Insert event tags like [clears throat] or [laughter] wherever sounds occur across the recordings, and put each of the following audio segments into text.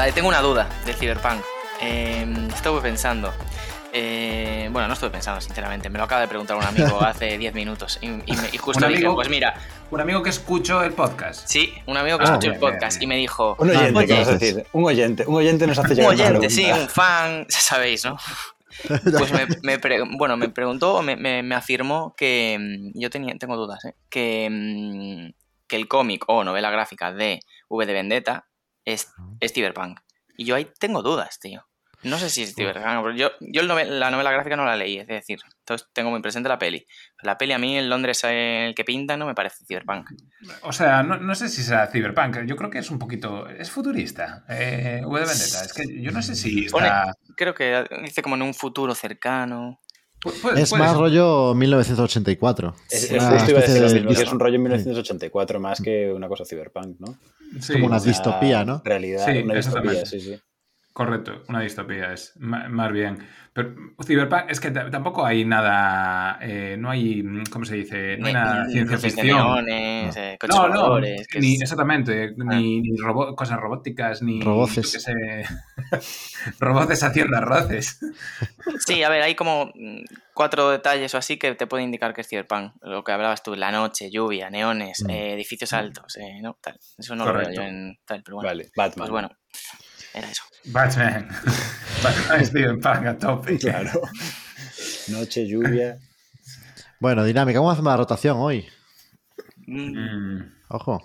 Vale, tengo una duda del Cyberpunk. Eh, estuve pensando. Eh, bueno, no estuve pensando, sinceramente. Me lo acaba de preguntar un amigo [laughs] hace 10 minutos. Y, y me- y justo ¿Un le dije, amigo? pues mira, Un amigo que escuchó el podcast. sí, un amigo que Ah, escuchó el bien, podcast bien. y me dijo, Un oyente, Oye, ¿qué vas a decir? Un oyente. Un oyente nos hace un llegar una oyente, sí, un fan, [laughs] ya sabéis, ¿no? [laughs] Pues me, me pre- bueno, me preguntó, me, me- me afirmó que mm, yo tenía, tengo dudas, ¿eh? que, mm, que el cómic o novela gráfica de V de Vendetta es, es Cyberpunk. Y yo ahí tengo dudas, tío. No sé si es Cyberpunk. pero Yo, yo el novel- la novela gráfica no la leí, es decir, entonces tengo muy presente la peli. La peli a mí en Londres el que pinta no me parece Cyberpunk. O sea, no, no sé si será Cyberpunk. Yo creo que es un poquito. Es futurista. Eh, V de Vendetta. Es que yo no sé si Pone-. Creo que dice como en un futuro cercano. pu- puede- Es puede más ser. rollo 1984. Es, de un rollo en 1984 más que una cosa cyberpunk, ¿no? Sí, como una o sea, distopía, ¿no? Realidad, Sí, una distopía, sí, sí. Correcto, una distopía es más bien. Pero Cyberpunk es que tampoco hay nada. eh, no hay. ¿Cómo se dice? No hay nada Ni- ciencia ficción. neones, eh, coches No, no, que ni, es- exactamente, ni, ni robo- cosas robóticas, ni Roboces. [laughs] roboces haciendo arroces. Sí, a ver, hay como mm, cuatro detalles o así que te pueden indicar que es Cyberpunk. Lo que hablabas tú, la noche, lluvia, neones, Mm. eh, edificios altos, eh, ¿no? Tal. Eso no lo Correcto. veo yo en tal, pero bueno. Vale, Batman. Pues bueno, era eso. Batman. [laughs] Batman Cyberpunk a tope. Claro. Noche, lluvia. Bueno, dinámica, ¿cómo hacemos la rotación hoy? Mm, Ojo.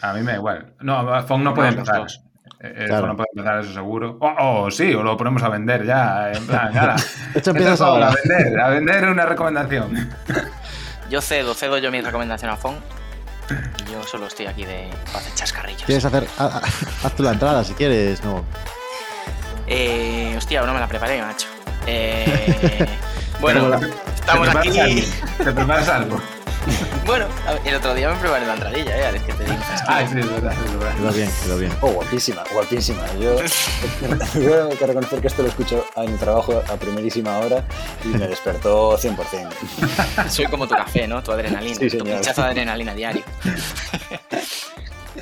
a mí me da igual. No, Fong no puede empezar. dos. Eh, eh, Claro. Fong no puede empezar, eso seguro. O o sí, o lo ponemos a vender ya. En plan, nada. [laughs] Esto empiezas ahora. A vender, a vender una recomendación. Yo cedo, cedo yo mi recomendación a Fon. Y yo solo estoy aquí de para hacer chascarrillos. ¿Quieres hacer? ha- ha- Haz tú la entrada si quieres, no. Eh, hostia, no me la preparé, macho. Eh, [laughs] bueno, estamos ¿Te preparas aquí. algo? ¿Te preparas algo? [laughs] Bueno, el otro día me preparé la entradilla, ¿eh? Es que te digo. Ah, sí, es verdad, es verdad. Quedó bien, quedó bien. Oh, guapísima, guapísima. [laughs] Yo tengo que reconocer que esto lo escucho en el trabajo a primerísima hora y me despertó 100%. [laughs] Soy como tu café, ¿no? Tu adrenalina. Sí, tu señor. pinchazo de adrenalina diario.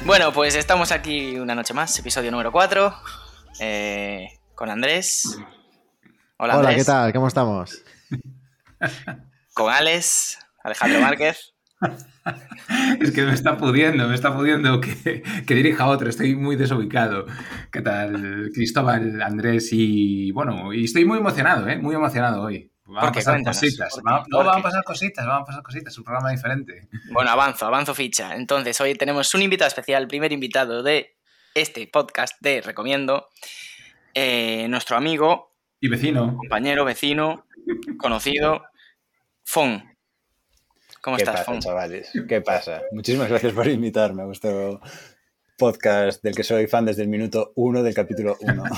bueno, pues estamos aquí una noche más, episodio número 4. con Andrés. Hola, Hola, Andrés. ¿qué tal? ¿Cómo estamos? Con Alex, Alejandro Márquez. [laughs] Es que me está pudiendo, me está pudiendo que, que dirija otro. Estoy muy desubicado. ¿Qué tal, Cristóbal, Andrés? Y bueno, y estoy muy emocionado, ¿eh? Muy emocionado hoy. Van ¿Por a pasar cositas. ¿Por qué? Va- no, ¿Por van a pasar cositas, van a pasar cositas. Es un programa diferente. Bueno, avanzo, avanzo ficha. Entonces, hoy tenemos un invitado especial, primer invitado de este podcast de Recomiendo. eh, nuestro amigo, Y vecino. compañero, vecino, conocido, Fon. ¿Cómo ¿Qué estás, pasa, Fon? chavales? ¿Qué pasa? Muchísimas gracias por invitarme a vuestro podcast del que soy fan desde el minuto uno del capítulo 1. [laughs]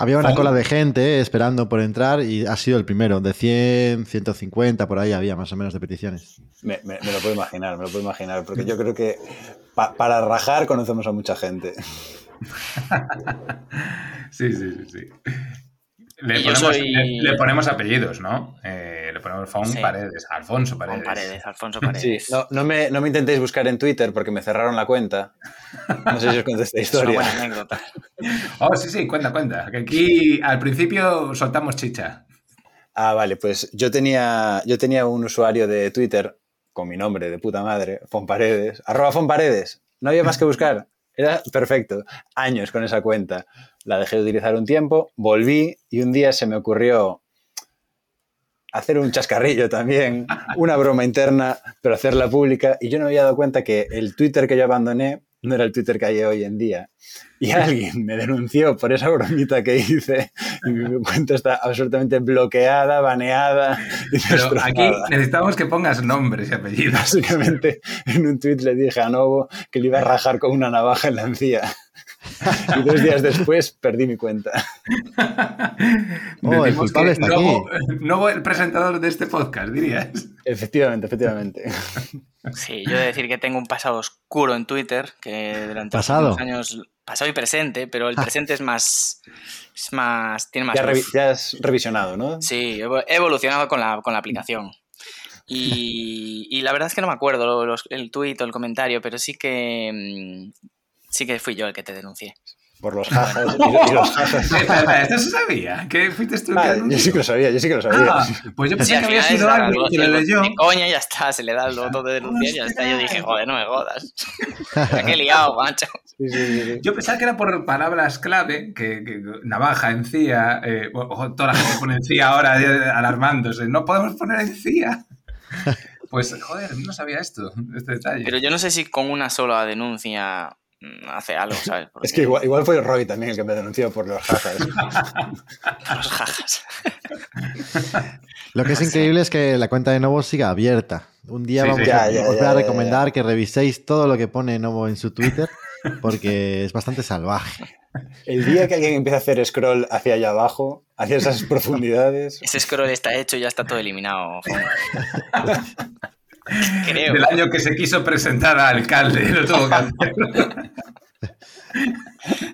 Había una cola de gente esperando por entrar y ha sido el primero. De 100, 150, por ahí había más o menos de peticiones. Me, me- me lo puedo imaginar, me lo puedo imaginar, porque yo creo que pa- para rajar conocemos a mucha gente. [laughs] Sí, sí, sí, sí. Le ponemos, soy- le- le ponemos apellidos, ¿no? Eh, le ponemos Fon Sí. Paredes, Alfonso Paredes. Fon Paredes, Alfonso [laughs] Sí, Paredes. no, no me, no me intentéis buscar en Twitter porque me cerraron la cuenta. No sé si os conté esta [laughs] Es una historia. buena anécdota. [laughs] Oh, sí, sí, cuenta, cuenta. Que aquí al principio soltamos chicha. Ah, vale, pues yo tenía, yo tenía un usuario de Twitter con mi nombre de puta madre, Fonparedes, arroba Fonparedes. No había más que buscar. Era perfecto. Años con esa cuenta. La dejé de utilizar un tiempo, volví y un día se me ocurrió hacer un chascarrillo también, una broma interna, pero hacerla pública. Y yo no me había dado cuenta que el Twitter que yo abandoné no era el Twitter que hay hoy en día. Y [laughs] alguien me denunció por esa bromita que hice y mi [laughs] cuenta está absolutamente bloqueada, baneada y Pero aquí necesitamos que pongas nombres y apellidos. Básicamente, en un tweet le dije a Novo que le iba a rajar con una navaja en la encía. Y dos días después perdí mi cuenta. [laughs] Oh, el culpable está Novo- Novo, el presentador de este podcast, dirías. Efectivamente, efectivamente. Sí, yo he de decir que tengo un pasado oscuro en Twitter, que durante los ¿Pasado? últimos años, pasado y presente, pero el presente es más, es más, tiene más Ya, revi- ya has revisionado, ¿no? Sí, he evolucionado con la, con la aplicación. Y, y la verdad es que no me acuerdo los- el tuit o el comentario, pero sí que mm, Sí que fui yo el que te denuncié. Por los jajas y, y [laughs] los jajas. ¿Esto se sabía? ¿Que fuiste tú Ah, yo sí que lo sabía, yo sí que lo sabía. Ah, pues yo pensé que había sido alguien algo que lo leyó. coña ya está, se le da el voto de denunciar y ya está. Yo dije, joder, no me jodas. [laughs] Qué liado, macho. Sí, sí, sí, sí. Yo pensaba que era por palabras clave, que, que navaja, encía, eh, ojo, toda la gente pone encía ahora eh, alarmándose. No podemos poner encía. Pues, joder, no sabía esto, este detalle. Pero yo no sé si con una sola denuncia hace algo, ¿sabes? Porque [laughs] Es que igual, igual fue Roy también el que me denunció por los jajas. [laughs] Los jajas. [laughs] Lo que es increíble es que la cuenta de Novo siga abierta. Un día Sí, vamos sí. a, Ya, ya, os voy ya, a ya, recomendar que reviséis todo lo que pone Novo en su Twitter porque es bastante salvaje. El día que alguien empieza a hacer scroll hacia allá abajo, hacia esas profundidades, Ese scroll está hecho y ya está todo eliminado. Creo. Del año que se quiso presentar a alcalde, lo tuvo que hacer.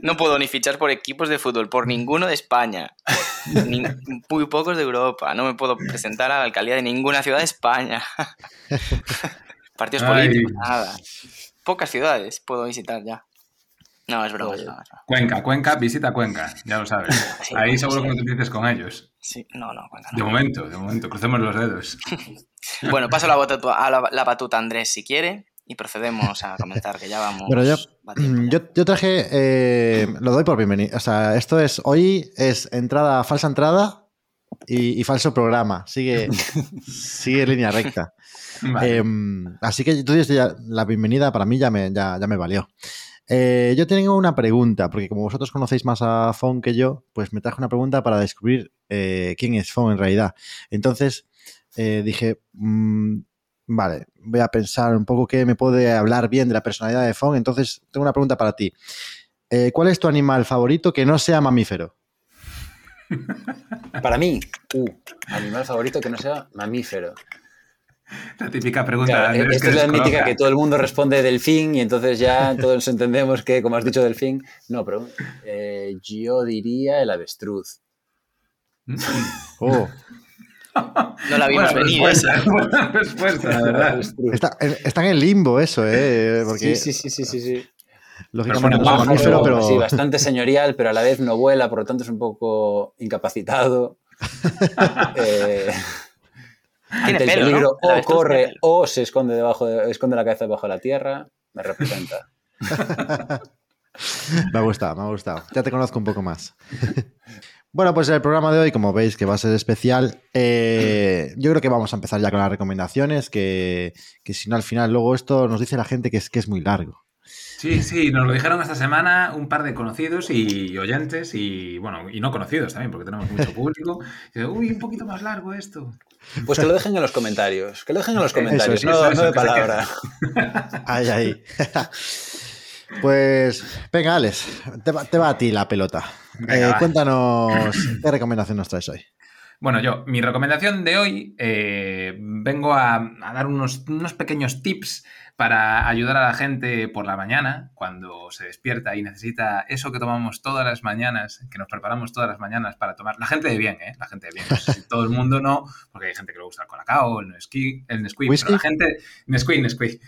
No puedo ni fichar por equipos de fútbol, por ninguno de España. Ni muy pocos de Europa. No me puedo presentar a la alcaldía de ninguna ciudad de España. Partidos Ay. políticos, nada. Pocas ciudades puedo visitar ya. No, es broma. Cuenca, Cuenca, visita Cuenca, ya lo sabes. Sí, Ahí seguro sí. que no te dices con ellos. Sí, no, no, cuenta, De momento, de momento, crucemos los dedos. [laughs] Bueno, paso la batuta, a la, la batuta a Andrés si quiere y procedemos a comentar que ya vamos. Bueno, yo, batiendo ya. yo, yo traje, eh, lo doy por bienvenido. O sea, esto es, hoy es entrada, falsa entrada y, y falso programa. Sigue, [laughs] sigue línea recta. Vale. Em, así que tú dices ya, la bienvenida para mí ya me, ya, ya me valió. Eh, yo tengo una pregunta, porque como vosotros conocéis más a Fon que yo, pues me traje una pregunta para descubrir eh, quién es Fon en realidad. Entonces eh, dije, mm, vale, voy a pensar un poco qué me puede hablar bien de la personalidad de Fon. Entonces tengo una pregunta para ti. Eh, ¿Cuál es tu animal favorito que no sea mamífero? [laughs] para mí, uh, animal favorito que no sea mamífero. La típica pregunta Claro, esta que es la descoloca. mítica que todo el mundo responde delfín y entonces ya [laughs] todos entendemos que, como has dicho, delfín. No, pero eh, yo diría el avestruz. Mm. [laughs] Oh, [laughs] No la vimos Buena venir respuesta, esa. [laughs] buena respuesta, la verdad. está, está en el limbo eso, ¿eh? Porque Sí, sí, sí, sí, sí, sí. lógicamente Pero no es bueno, mamífero, pero... Sí, bastante señorial, pero a la vez no vuela, por lo tanto es un poco incapacitado. Eh, Tiene ante el pelo, ¿no? peligro El o corre pelo. o se esconde debajo de- esconde la cabeza debajo de la tierra, me representa. Me ha gustado, me ha gustado. Ya te conozco un poco más. Bueno, pues el programa de hoy, como veis que va a ser especial, eh, [clears throat] yo creo que vamos a empezar ya con las recomendaciones, que, que si no al final luego esto nos dice la gente que es, que es muy largo. Sí, sí, nos lo dijeron esta semana un par de conocidos y oyentes y, bueno, y no conocidos también, porque tenemos mucho [laughs] público. Y dice, Uy, un poquito más largo esto. Pues que lo dejen en los comentarios, que lo dejen en los comentarios, eso, no, eso, no de palabra. Ahí, ahí. [laughs] Pues venga, Alex, te va, te va a ti la pelota. Venga, Eh, cuéntanos [clears throat] qué recomendación nos traes hoy. Bueno, yo, mi recomendación de hoy, eh, vengo a, a dar unos, unos pequeños tips para ayudar a la gente por la mañana, cuando se despierta y necesita eso que tomamos todas las mañanas, que nos preparamos todas las mañanas para tomar. La gente de bien, ¿eh? La gente de bien. No sé si todo el mundo no, porque hay gente que le gusta el colacao, el Nesquik, el Nesquik, ¿Whisky? pero la gente... Nesquik, Nesquik.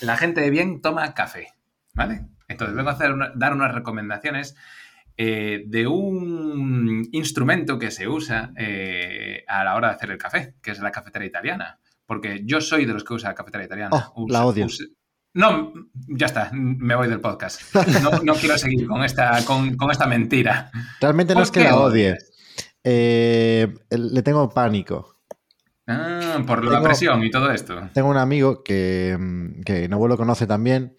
La gente de bien toma café, ¿vale? Entonces vengo a hacer una- dar unas recomendaciones eh, de un instrumento que se usa eh, a la hora de hacer el café, que es la cafetera italiana. Porque yo soy de los que usa la cafetera italiana. Oh, la odio. No, ya está, me voy del podcast. No, no quiero seguir con esta, con, con esta mentira. Realmente no ¿Por es que la odie. Eh, le tengo pánico. Ah, por la Tengo- presión y todo esto. Tengo un amigo que, que Novo lo conoce también,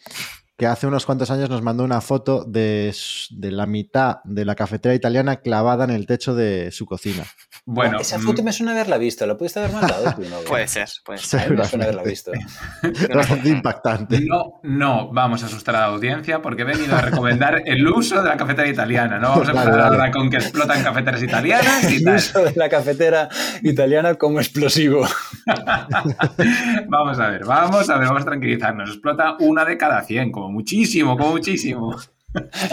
que hace unos cuantos años nos mandó una foto de, de la mitad de la cafetera italiana clavada en el techo de su cocina. Bueno, Esa mm, foto me suena haberla visto, ¿la pudiste haber mandado tú, no? [laughs] Puede ser, puede ser. Me suena haberla visto. [laughs] Bastante impactante. No, no vamos a asustar a la audiencia porque he venido a recomendar el uso de la cafetera italiana. No vamos a empezar vale. ahora con que explotan cafeteras italianas y El tal. uso de la cafetera italiana como explosivo. [laughs] Vamos a ver, vamos a ver, vamos a tranquilizarnos. Explota una de cada 100, como muchísimo, como muchísimo. [laughs]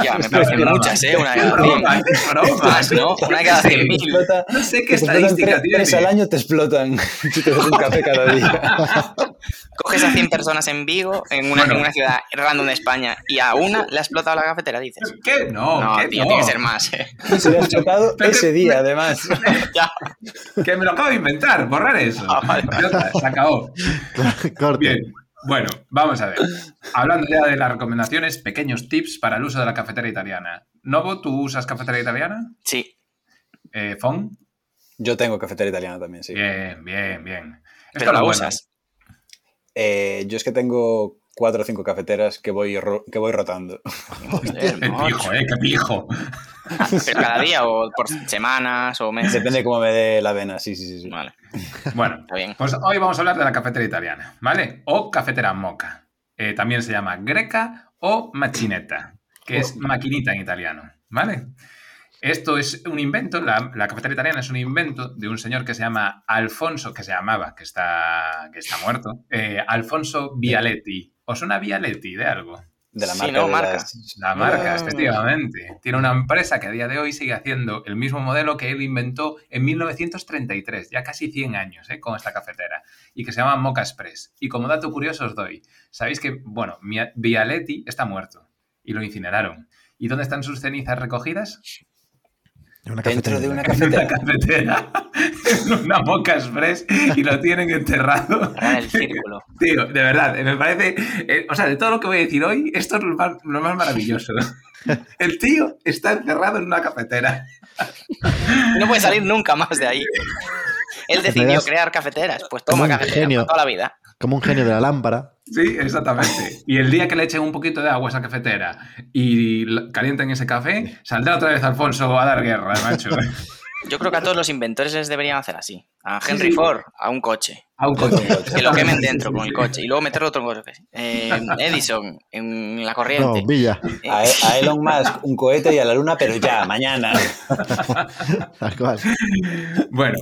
Ya, me parecen broma. muchas, ¿eh? Una de cada broma, cien. es broma. Más, ¿no? Una de cada Sí. cien mil. Explota- No sé qué estadística tiene. tres al año te explotan [laughs] si te un café cada día. [laughs] Coges a 100 personas en Vigo, en una, Bueno. en una ciudad random de España, y a una le ha explotado la cafetera, dices. ¿Qué? No, No, ¿qué? tío, no. tiene que ser más, ¿eh? Se le ha explotado Pero- ese día, además. Ya. Que me lo acabo de inventar, borrar eso. Ah, vale, se acabó. Corte. Bien, bueno, vamos a ver. Hablando ya de las recomendaciones, pequeños tips para el uso de la cafetera italiana. Novo, ¿tú usas cafetera italiana? Sí. Eh, Fon. Yo tengo cafetera italiana también, sí. Bien, bien, bien. Esto la usas. Eh, yo es que tengo cuatro o cinco cafeteras que voy, ro- que voy rotando. Joder, [laughs] Qué pijo, eh, qué pijo. [laughs] Pero cada día o por semanas o meses. Depende cómo me dé la vena, sí, sí, sí. sí. Vale, [laughs] Bueno, está bien. pues hoy vamos a hablar de la cafetera italiana, ¿vale? O cafetera moca. Eh, también se llama greca o machinetta, que es maquinita en italiano, ¿vale? Esto es un invento, la, la cafetera italiana es un invento de un señor que se llama Alfonso, que se llamaba, que está, que está muerto, eh, Alfonso Vialetti. ¿Os suena Vialetti de algo? De la Sí, marca. ¿no? de Marca. las- La marca, Ah. efectivamente. Tiene una empresa que a día de hoy sigue haciendo el mismo modelo que él inventó en 1933, ya casi 100 años, ¿eh? con esta cafetera, y que se llama Mocha Express. Y como dato curioso os doy, sabéis que, bueno, Vialetti está muerto y lo incineraron. ¿Y dónde están sus cenizas recogidas? Una Dentro de cafetera. una [laughs] En una cafetera. cafetera, [laughs] en una Mocha Express, y lo tienen enterrado. En el círculo. [laughs] Tío, de verdad, me parece. eh, o sea, de todo lo que voy a decir hoy, esto es lo más, lo más maravilloso. El tío está encerrado en una cafetera. No puede salir nunca más de ahí. Él decidió crear cafeteras. Pues como toma un cafeteras genio. para toda la vida. Como un genio de la lámpara. Sí, exactamente. Y el día que le echen un poquito de agua a esa cafetera y calienten ese café, saldrá otra vez Alfonso a dar guerra, macho. [laughs] Yo creo que a todos los inventores les deberían hacer así. A Sí, Henry sí. Ford, a un coche. A un coche. [laughs] Que lo [laughs] quemen dentro con el coche. Y luego meterlo otro coche. Eh, [laughs] Edison, en la No, corriente. Villa. Eh, A, a Elon Musk, un cohete y a la luna, pero ya, mañana. Tal cual. Bueno,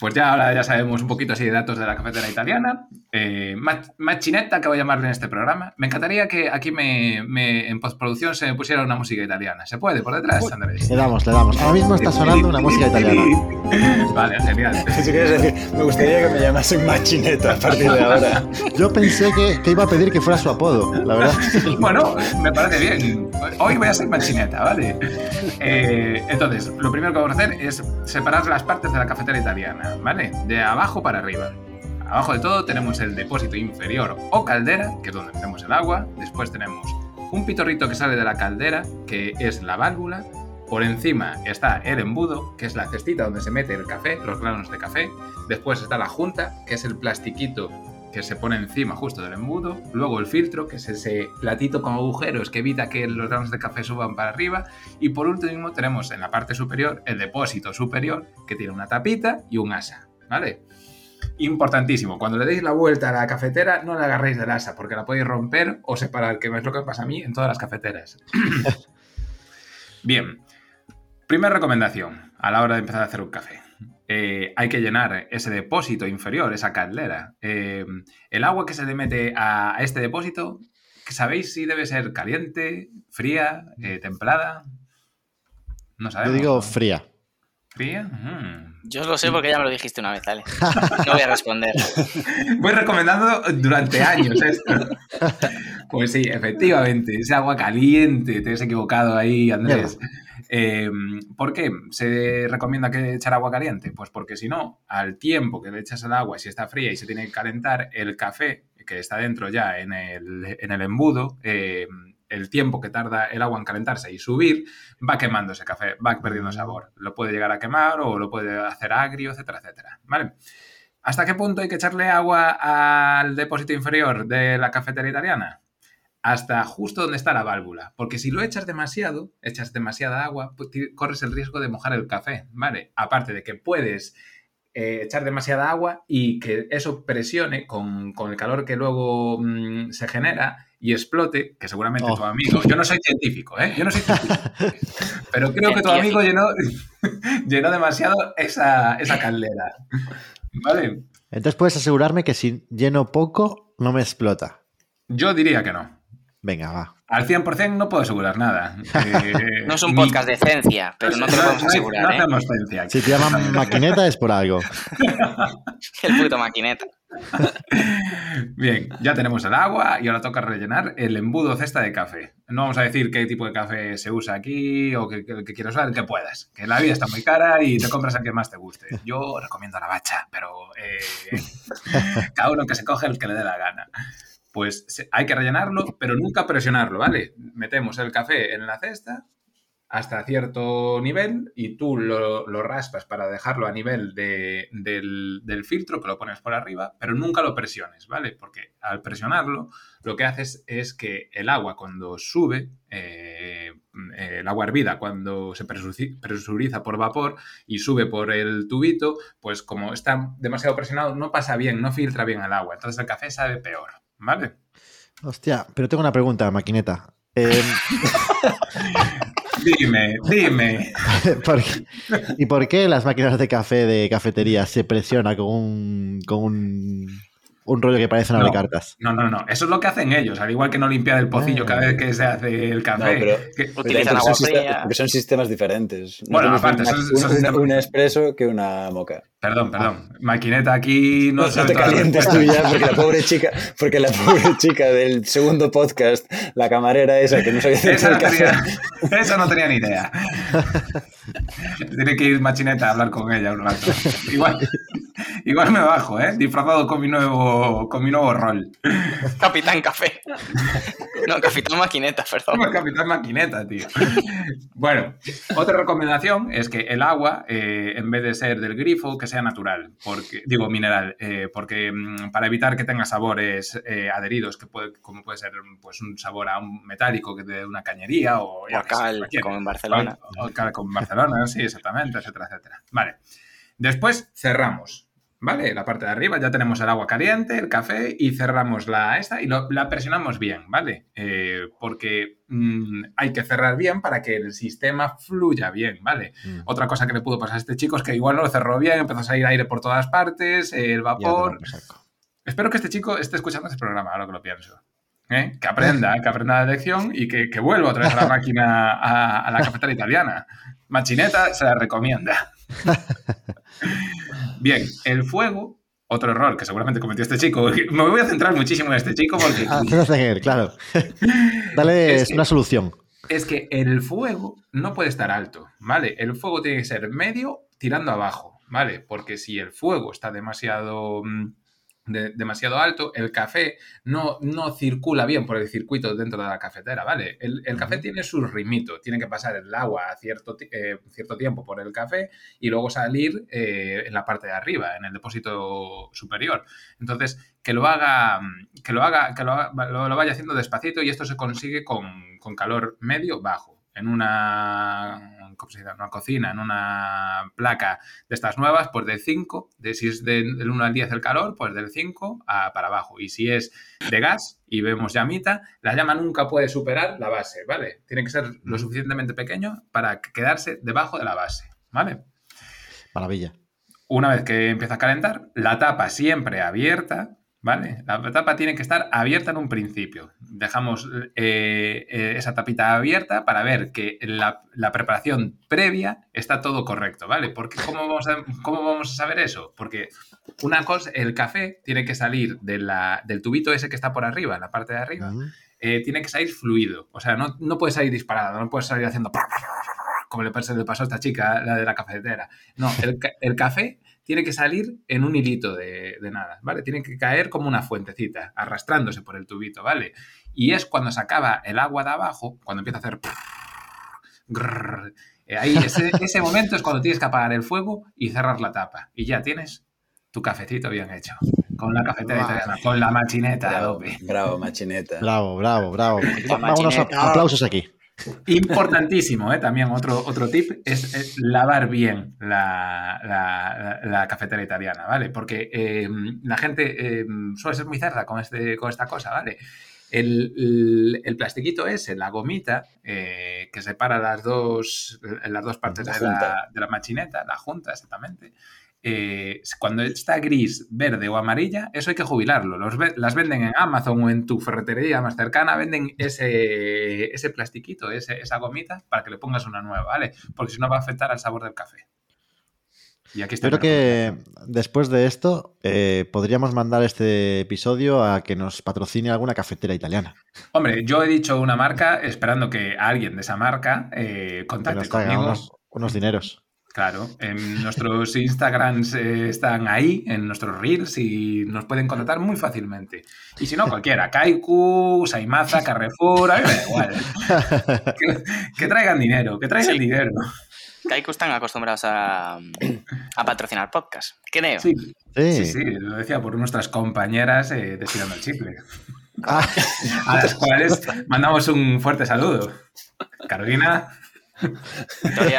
pues ya ahora ya sabemos un poquito así de datos de la cafetera italiana. Eh, ma- machinetta, que voy a llamarle en este programa. Me encantaría que aquí me, me- en postproducción se me pusiera una música italiana. ¿Se puede por detrás, Andrés? Le damos, le damos. Ahora mismo está sonando una música italiana. Vale, genial. Si quieres decir, me gustaría que me llamasen machineta a partir de ahora. [laughs] Yo pensé que, que iba a pedir que fuera su apodo, la verdad. [laughs] Bueno, me parece bien. Hoy voy a ser machineta, ¿vale? Eh, entonces, lo primero que vamos a hacer es separar las partes de la cafetera italiana, ¿vale? De abajo para arriba. Abajo de todo tenemos el depósito inferior o caldera, que es donde metemos el agua. Después tenemos un pitorrito que sale de la caldera, que es la válvula. Por encima está el embudo, que es la cestita donde se mete el café, los granos de café. Después está la junta, que es el plastiquito que se pone encima justo del embudo. Luego el filtro, que es ese platito con agujeros que evita que los granos de café suban para arriba. Y por último tenemos en la parte superior el depósito superior, que tiene una tapita y un asa, ¿vale? Importantísimo, cuando le deis la vuelta a la cafetera, no la agarréis del asa, porque la podéis romper o separar, que es lo que pasa a mí en todas las cafeteras. [coughs] Bien, primera recomendación a la hora de empezar a hacer un café. Eh, hay que llenar ese depósito inferior, esa caldera. Eh, el agua que se le mete a, a este depósito, ¿sabéis si debe ser caliente, fría, eh, templada? No Yo sabemos. digo ¿no? fría. ¿Fría? Mm. Yo lo sé porque ya me lo dijiste una vez, dale. [laughs] No voy a responder. Voy recomendando durante años esto. [laughs] Pues sí, efectivamente, ese agua caliente, te has equivocado ahí, Andrés. Eh, ¿Por qué se recomienda que echar agua caliente? Pues porque si no, al tiempo que le echas el agua, si está fría y se tiene que calentar, el café que está dentro ya en el, en el embudo, eh, el tiempo que tarda el agua en calentarse y subir, va quemando ese café, va perdiendo sabor. Lo puede llegar a quemar o lo puede hacer agrio, etcétera, etcétera. ¿Vale? ¿Hasta qué punto hay que echarle agua al depósito inferior de la cafetera italiana? Hasta justo donde está la válvula. Porque si lo echas demasiado, echas demasiada agua, pues corres el riesgo de mojar el café, ¿vale? Aparte de que puedes eh, echar demasiada agua y que eso presione con, con el calor que luego mm, se genera y explote, que seguramente Oh. tu amigo, yo no soy científico, ¿eh? Yo no soy científico, [laughs] pero creo que tu amigo llenó, [laughs] llenó demasiado esa, esa caldera, ¿vale? Entonces puedes asegurarme que si lleno poco, no me explota. Yo diría que no. Venga, va. Al 100% no puedo asegurar nada. [laughs] Eh, No es un ni- podcast de ciencia, pero no te lo podemos no- asegurar, no ¿eh? hacemos ciencia. Si te llaman [laughs] maquineta es por algo. [laughs] El puto maquineta. Bien, ya tenemos el agua y ahora toca rellenar el embudo cesta de café. No vamos a decir qué tipo de café se usa aquí o que, que, que quieres usar, el que puedas. Que la vida está muy cara y te compras el que más te guste. Yo recomiendo la bacha, pero eh, cada uno que se coge el que le dé la gana. Pues hay que rellenarlo, pero nunca presionarlo, ¿vale? Metemos el café en la cesta hasta cierto nivel y tú lo, raspas para dejarlo a nivel de- del, filtro que lo pones por arriba, pero nunca lo presiones, ¿vale? Porque al presionarlo lo que haces es que el agua cuando sube, eh, eh, el agua hervida cuando se presuriza por vapor y sube por el tubito, pues como está demasiado presionado no pasa bien, no filtra bien el agua, entonces el café sabe peor, ¿vale? Hostia, pero tengo una pregunta, maquineta. Eh, [laughs] Dime, dime. [laughs] ¿por qué- ¿Y por qué las máquinas de café de cafetería se presiona con un, con un, un rollo que parece una No. de cartas? No, no, no. Eso es lo que hacen ellos. Al igual que no limpiar el pocillo Ah. cada vez que se hace el No, café. pero, Que- pero Utilizan agua fría. porque son sistemas diferentes. No Bueno, aparte, una- son- son un, sistemas- un expreso que una moca. Perdón, perdón. Maquineta aquí no, No, no te calientes tú ya, porque la pobre chica, porque la pobre [laughs] chica del segundo podcast, la camarera esa que no sabía hacer Esa no, tenía, esa no tenía ni idea. Tiene que ir Machineta a hablar con ella un rato. Igual, igual me bajo, ¿eh? Disfrazado con mi nuevo, con mi nuevo rol. Capitán Café. No, Capitán Maquineta, perdón. Capitán Maquineta, tío. Bueno, otra recomendación es que el agua, eh, en vez de ser del grifo, que sea natural, porque digo mineral, eh, porque mm, para evitar que tenga sabores eh, adheridos, que puede, como puede ser pues, un sabor a un metálico que de una cañería o O sé, cal, como en Barcelona. O cal como en Barcelona, sí, exactamente, etcétera, etcétera. Vale. Después cerramos. ¿Vale? La parte de arriba ya tenemos el agua caliente, el café y cerramos la esta y lo- la presionamos bien, ¿vale? Eh, porque mm, hay que cerrar bien para que el sistema fluya bien, ¿vale? Mm. Otra cosa que le pudo pasar a este chico es que igual no lo cerró bien, empezó a salir aire por todas partes, el vapor. Espero que este chico esté escuchando este programa, ahora que lo pienso. ¿Eh? Que aprenda, que aprenda la lección y que, que vuelva otra vez a la máquina, a, a la cafetera italiana. Machineta se la recomienda. [laughs] Bien, el fuego, otro error que seguramente cometió este chico. [laughs] Me voy a centrar muchísimo en este chico porque [laughs] Ah, claro. [laughs] Dale Es que- una solución. es que el fuego no puede estar alto, ¿vale? El fuego tiene que ser medio tirando abajo, ¿vale? Porque si el fuego está demasiado, mm, de- demasiado alto, el café no, no circula bien por el circuito dentro de la cafetera, ¿vale? El, el café tiene su ritmito, tiene que pasar el agua a cierto, eh, cierto tiempo por el café y luego salir eh, en la parte de arriba, en el depósito superior. Entonces, que lo haga, que lo haga, que lo, haga- lo- lo vaya haciendo despacito y esto se consigue con, con calor medio bajo. En una, ¿cómo se dice? una cocina, en una placa de estas nuevas, pues del 5, de, si es del, del 1 al 10 el calor, pues del 5 a, para abajo. Y si es de gas y vemos llamita, la llama nunca puede superar la base, ¿vale? Tiene que ser lo suficientemente pequeño para quedarse debajo de la base, ¿vale? Maravilla. Una vez que empieza a calentar, la tapa siempre abierta, ¿vale? La tapa tiene que estar abierta en un principio. Dejamos eh, eh, esa tapita abierta para ver que la, la preparación previa está todo correcto, ¿vale? Porque ¿cómo vamos, a, ¿cómo vamos a saber eso? Porque una cosa, el café tiene que salir de la- del tubito ese que está por arriba, en la parte de arriba, eh, tiene que salir fluido. O sea, no, no puede salir disparado, no puede salir haciendo como le pasó, a esta chica, la de la cafetera. No, el, el café tiene que salir en un hilito de, de nada, ¿vale? Tiene que caer como una fuentecita, arrastrándose por el tubito, ¿vale? Y es cuando se acaba el agua de abajo, cuando empieza a hacer... grrr, eh, ahí, ese, ese momento es cuando tienes que apagar el fuego y cerrar la tapa. Y ya tienes tu cafecito bien hecho. Con la cafetera Guau. italiana, con la machineta Bravo, Adobe. bravo, machineta. Bravo, bravo, bravo. [laughs] Vamos unos aplausos aquí. Importantísimo, ¿eh? también otro, otro tip es, es lavar bien la, la- cafetera italiana, ¿vale? Porque eh, la gente eh, suele ser muy cerda con, este, con esta cosa, ¿vale? El, el, el plastiquito ese, la gomita, eh, que separa las dos, las dos partes La de de la machineta, la junta exactamente, eh, cuando está gris, verde o amarilla, eso hay que jubilarlo. Los ve- las venden en Amazon o en tu ferretería más cercana, venden ese, ese plastiquito, ese- esa gomita, para que le pongas una nueva, ¿vale? Porque si no va a afectar al sabor del café. Y aquí está Creo que después de esto eh, podríamos mandar este episodio a que nos patrocine alguna cafetera italiana. Hombre, yo he dicho una marca esperando que alguien de esa marca eh, Que contacte nos conmigo. unos, unos dineros. Claro, en nuestros Instagrams eh, están ahí, en nuestros Reels y nos pueden contactar muy fácilmente. Y si no, cualquiera, Kaiku, Saimaza, Carrefour, a mí me da igual. ¿eh? [laughs] Que, que traigan dinero, que traigan Sí. dinero. Kaiku están acostumbrados a, a patrocinar podcast. Creo. Sí, Sí. sí, sí, lo decía por nuestras compañeras eh, de Tirando el Chicle, Ah, [laughs] a las cuales mandamos un fuerte saludo. Carolina,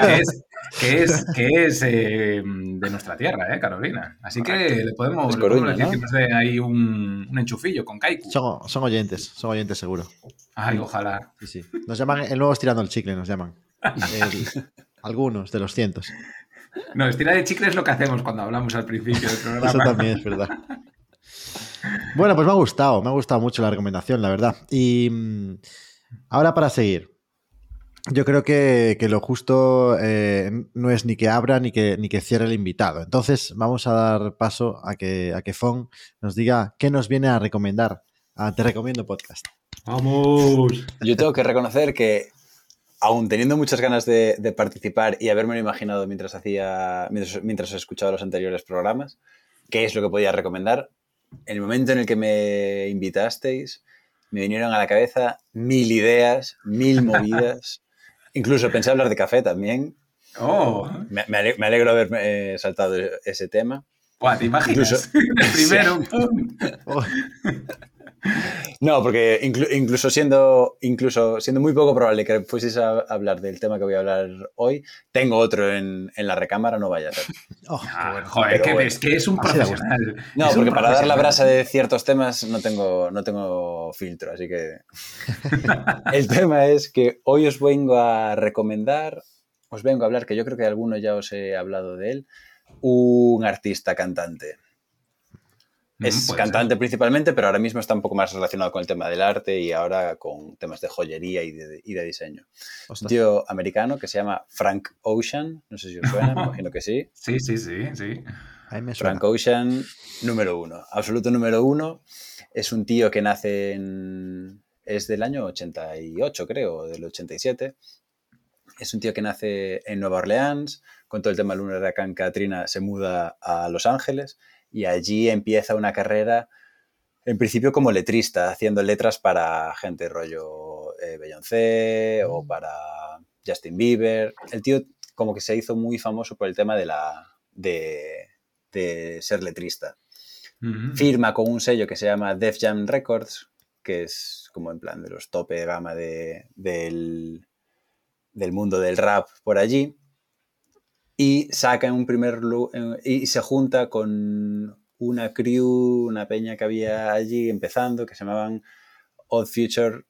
es, que es, que es eh, de nuestra tierra, ¿eh, Carolina? Así que le podemos, le podemos decir ¿no? que nos dé ahí un, un enchufillo con Kaiku. son, son oyentes, son oyentes seguro. Ay, ojalá. Sí, sí. Nos llaman el nuevo estirando el chicle, nos llaman. El- algunos de los cientos. No, estira de chicle es lo que hacemos cuando hablamos al principio del programa. Eso también es verdad. Bueno, pues me ha gustado, me ha gustado mucho la recomendación, la verdad. Y mm, ahora para seguir. Yo creo que, que lo justo eh, no es ni que abra ni que, ni que cierre el invitado. Entonces vamos a dar paso a que, a que Fon nos diga qué nos viene a recomendar. a Te recomiendo podcast. ¡Vamos! Yo tengo que reconocer que, aún teniendo muchas ganas de, de participar y haberme imaginado mientras hacía, mientras, mientras escuchaba los anteriores programas, qué es lo que podía recomendar, en el momento en el que me invitasteis, me vinieron a la cabeza mil ideas, mil movidas. [laughs] Incluso pensé hablar de café también. ¡Oh! Me, me ale- me alegro de haber eh, saltado ese tema. Buah, ¿Te imaginas? Incluso- [laughs] El primero, [laughs] ¡pum! Oh, No, porque inclu- incluso, siendo, incluso siendo muy poco probable que fueseis a hablar del tema que voy a hablar hoy, tengo otro en, en la recámara, no vaya a ser. oh, Ah, bueno. joder, Pero que bueno. es que es un profesional. No, Es porque para dar la brasa de ciertos temas no tengo, no tengo filtro, así que... [laughs] El tema es que hoy os vengo a recomendar, os vengo a hablar, que yo creo que alguno ya os he hablado de él, un artista cantante. Es cantante principalmente, pero ahora mismo está un poco más relacionado con el tema del arte y ahora con temas de joyería y de, y de diseño. Un Ostras. tío americano que se llama Frank Ocean, no sé si os suena, [laughs] me imagino que sí. Sí, sí, sí, sí. A mí me suena. Frank Ocean, número uno, absoluto número uno. Es un tío que nace en... es del año 88, creo, o del 87. Es un tío que nace en Nueva Orleans, con todo el tema del huracán Katrina se muda a Los Ángeles y allí empieza una carrera, en principio como letrista, haciendo letras para gente rollo eh, Beyoncé o para Justin Bieber. El tío como que se hizo muy famoso por el tema de la... De, de ser letrista. Firma con un sello que se llama Def Jam Records, que es como en plan de los tope de gama de- del, del mundo del rap por allí. Y saca en un primer y se junta con una crew, una peña que había allí empezando, que se llamaban Odd Future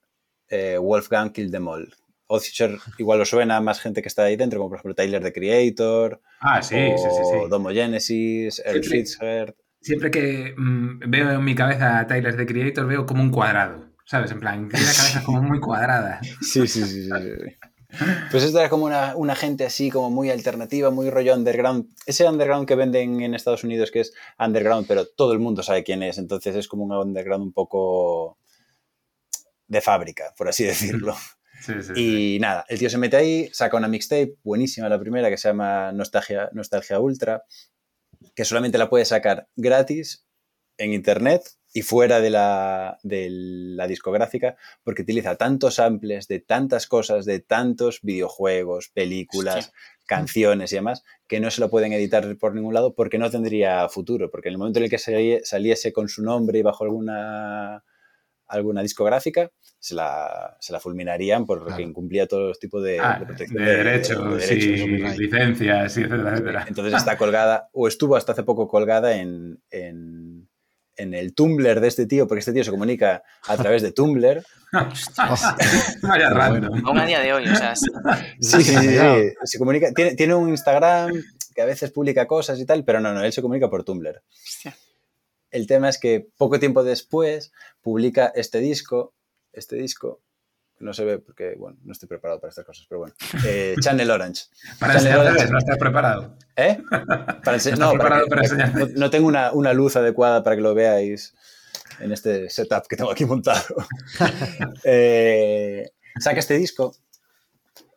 eh, Wolfgang Kill Them All. Odd Future [laughs] igual os suena a más gente que está ahí dentro, como por ejemplo Tyler the Creator, Ah, sí, sí, sí, o sí. Domo Genesis, Earl Fitzgerald. Siempre que mm, veo en mi cabeza a Tyler the Creator, veo como un cuadrado. ¿Sabes? En plan, tiene la cabeza como muy cuadrada. [laughs] Sí, sí, sí. sí, sí. Pues esta era como una, una gente así, como muy alternativa, muy rollo underground. Ese underground que venden en Estados Unidos que es underground, pero todo el mundo sabe quién es. Entonces es como un underground un poco de fábrica, por así decirlo. Sí, [laughs] sí, sí. Y nada, el tío se mete ahí, saca una mixtape buenísima, la primera, que se llama Nostalgia, Nostalgia Ultra, que solamente la puedes sacar gratis en internet y fuera de la, de la discográfica, porque utiliza tantos samples de tantas cosas, de tantos videojuegos, películas, Hostia. canciones y demás, que no se lo pueden editar por ningún lado porque no tendría futuro, porque en el momento en el que sali- saliese con su nombre y bajo alguna, alguna discográfica, se la, se la fulminarían porque Claro. incumplía todos los tipos de, Ah, de derechos, de derechos. licencias, y etcétera, etcétera. Entonces está colgada, o estuvo hasta hace poco colgada en, en, en el Tumblr de este tío, porque este tío se comunica a través de Tumblr. Vaya. Aún a día de hoy, o sea, Sí, sí, sí, sí, Se comunica, tiene, tiene un Instagram que a veces publica cosas y tal, pero no, no, él se comunica por Tumblr. Hostia. El tema es que poco tiempo después publica este disco, este disco, no se ve porque, bueno, no estoy preparado para estas cosas, pero bueno, eh, [laughs] Channel Orange. Para Channel Orange. no estás preparado. ¿Eh? [laughs] Para ense- ¿Estás no, para preparado que- para para que- enseñarme? no, no tengo una, una luz adecuada para que lo veáis en este setup que tengo aquí montado. [laughs] Eh, saca este disco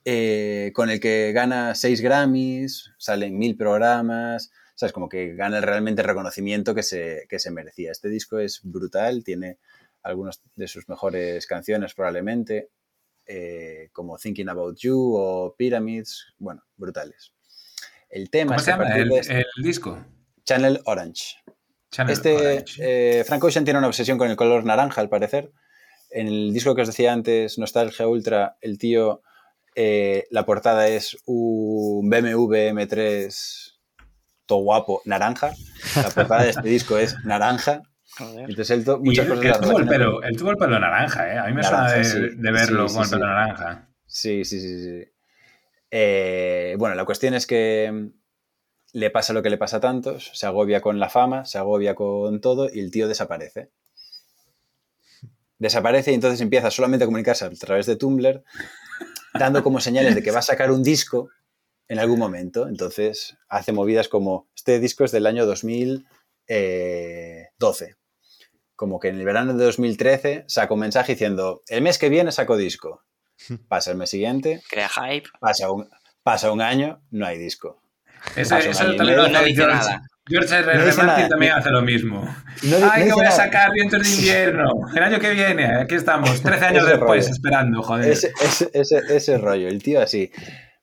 eh, con el que gana seis Grammys, salen mil programas, ¿sabes? Como que gana realmente el reconocimiento que se, que se merecía. Este disco es brutal, tiene algunas de sus mejores canciones probablemente, eh, como Thinking About You o Pyramids, bueno, brutales. El tema ¿Cómo es que el, este- el disco? Channel Orange. Channel Este, Orange. eh, Frank Ocean tiene una obsesión con el color naranja, al parecer. En el disco que os decía antes, Nostalgia Ultra, el tío, eh, la portada es un BMW M3 todo guapo, naranja. La portada de este [laughs] disco es naranja. Joder. Entonces él Y muchas cosas él tuvo el pelo, con- él tuvo el pelo naranja, ¿eh? A mí me Naranja, suena de, sí. de verlo Sí, con sí, el pelo sí. naranja. Sí, sí, sí, sí. Eh, bueno, la cuestión es que mm, le pasa lo que le pasa a tantos, se agobia con la fama, se agobia con todo y el tío desaparece. Desaparece y entonces empieza solamente a comunicarse a través de Tumblr, dando como señales de que va a sacar un disco en algún momento. Entonces hace movidas como, este disco es del año 2012. Como que en el verano de 2013 saca un mensaje diciendo, el mes que viene saco disco. [laughs] Pasa el mes siguiente, Crea hype. pasa un, pasa un año, no hay disco. Eso un año también lo No dice George, nada. George R. No R. Martin nada. también hace lo mismo. No no Ay, que voy a sacar vientos de invierno. El año que viene, aquí estamos, [laughs] 13 años Ese después, rollo. esperando, joder. Ese, ese, ese, ese rollo, el tío así.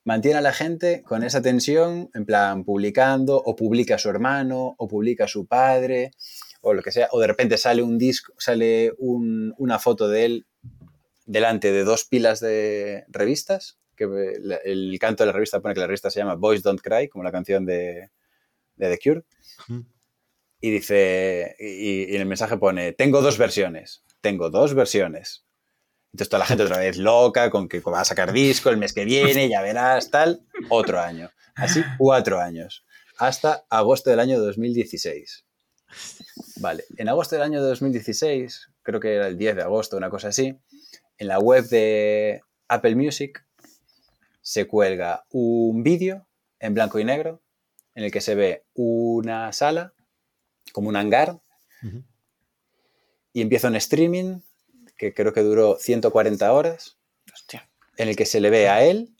Mantiene a la gente con esa tensión, en plan, publicando, o publica a su hermano, o publica a su padre, o lo que sea, o de repente sale un disco, sale un- una foto de él delante de dos pilas de revistas, que el canto de la revista pone que la revista se llama Boys Don't Cry, como la canción de, de The Cure, y dice, y, y el mensaje pone, tengo dos versiones, tengo dos versiones. Entonces toda la gente otra vez loca con que va a sacar disco el mes que viene, ya verás, tal, otro año. Así cuatro años, hasta agosto del año 2016. Vale, en agosto del año 2016, creo que era el 10 de agosto, una cosa así, en la web de Apple Music se cuelga un vídeo en blanco y negro en el que se ve una sala, como un hangar, y empieza un streaming que creo que duró 140 horas, Hostia. en el que se le ve a él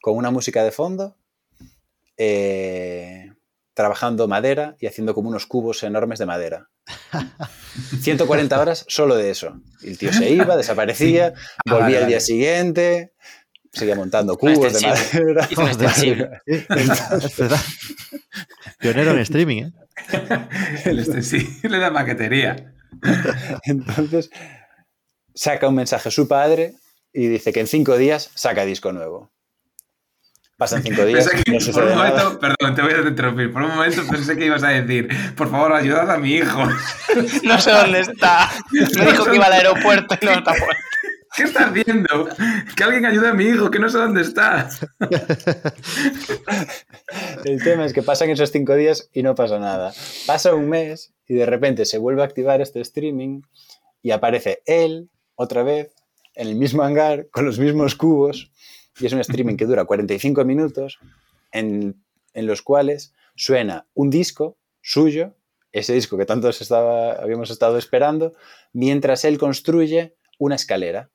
con una música de fondo, eh, trabajando madera y haciendo como unos cubos enormes de madera. [laughs] 140 horas solo de eso. Y el tío se iba, desaparecía, Ah, volvía vale, al día vale. siguiente, seguía montando cubos de extensible. madera. Extensible. [laughs] Pionero en streaming, ¿eh? [laughs] El este sí, le da maquetería. Entonces, saca un mensaje a su padre y dice que en cinco días saca disco nuevo. Pasan cinco días, Pensé que no por un momento, nada. perdón, te voy a interrumpir. Por un momento pensé que ibas a decir, por favor, ayudad a mi hijo. [laughs] No sé dónde está. Me dijo que iba al aeropuerto y no está por [laughs] ¿Qué está haciendo? Que alguien ayude a mi hijo, que no sé dónde está. [laughs] El tema es que pasan esos cinco días y no pasa nada. Pasa un mes y de repente se vuelve a activar este streaming y aparece él otra vez en el mismo hangar con los mismos cubos y es un streaming que dura 45 minutos en, en los cuales suena un disco suyo, ese disco que tantos estaba, habíamos estado esperando, mientras él construye una escalera.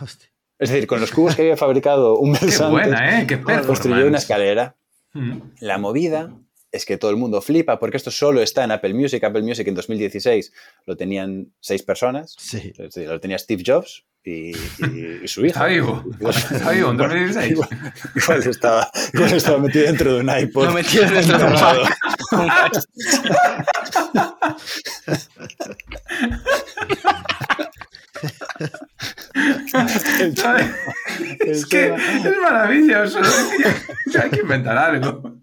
Hostia. Es decir, con los cubos que había fabricado un [laughs] mes Qué antes, buena, ¿eh? Qué construyó una escalera. Mm. La movida es que todo el mundo flipa porque esto solo está en Apple Music. Apple Music en 2016 lo tenían seis personas. Sí. Lo tenía Steve Jobs y, y- y su hijo. Está vivo. Está vivo en 2016. Igual, igual estaba, igual estaba metido dentro de un iPod. Lo metió en nuestro Encerrado. [laughs] El ¿Sabes? el Es que tema- es maravilloso. Hay que inventar algo.